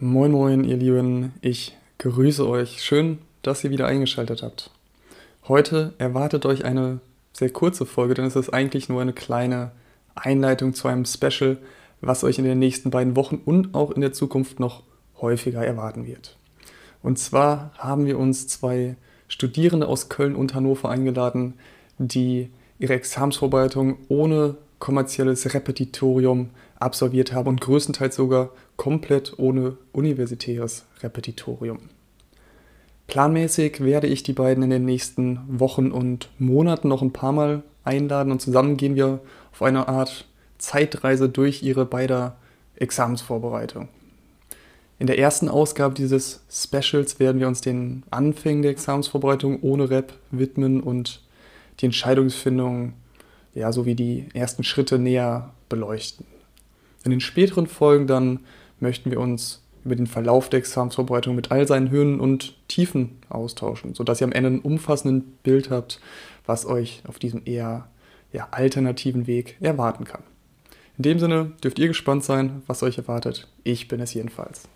Moin moin, ihr Lieben, ich grüße euch. Schön, dass ihr wieder eingeschaltet habt. Heute erwartet euch eine sehr kurze Folge, denn es ist eigentlich nur eine kleine Einleitung zu einem Special, was euch in den nächsten beiden Wochen und auch in der Zukunft noch häufiger erwarten wird. Und zwar haben wir uns zwei Studierende aus Köln und Hannover eingeladen, die ihre Examsvorbereitung ohne kommerzielles Repetitorium absolviert haben und größtenteils sogar komplett ohne universitäres Repetitorium. Planmäßig werde ich die beiden in den nächsten Wochen und Monaten noch ein paar Mal einladen und zusammen gehen wir auf eine Art Zeitreise durch ihre beider Examensvorbereitung. In der ersten Ausgabe dieses Specials werden wir uns den Anfängen der Examensvorbereitung ohne Rep widmen und die Entscheidungsfindung ja, sowie die ersten Schritte näher beleuchten. In den späteren Folgen dann möchten wir uns über den Verlauf der Examensvorbereitung mit all seinen Höhen und Tiefen austauschen, sodass ihr am Ende ein umfassendes Bild habt, was euch auf diesem eher ja, alternativen Weg erwarten kann. In dem Sinne dürft ihr gespannt sein, was euch erwartet. Ich bin es jedenfalls.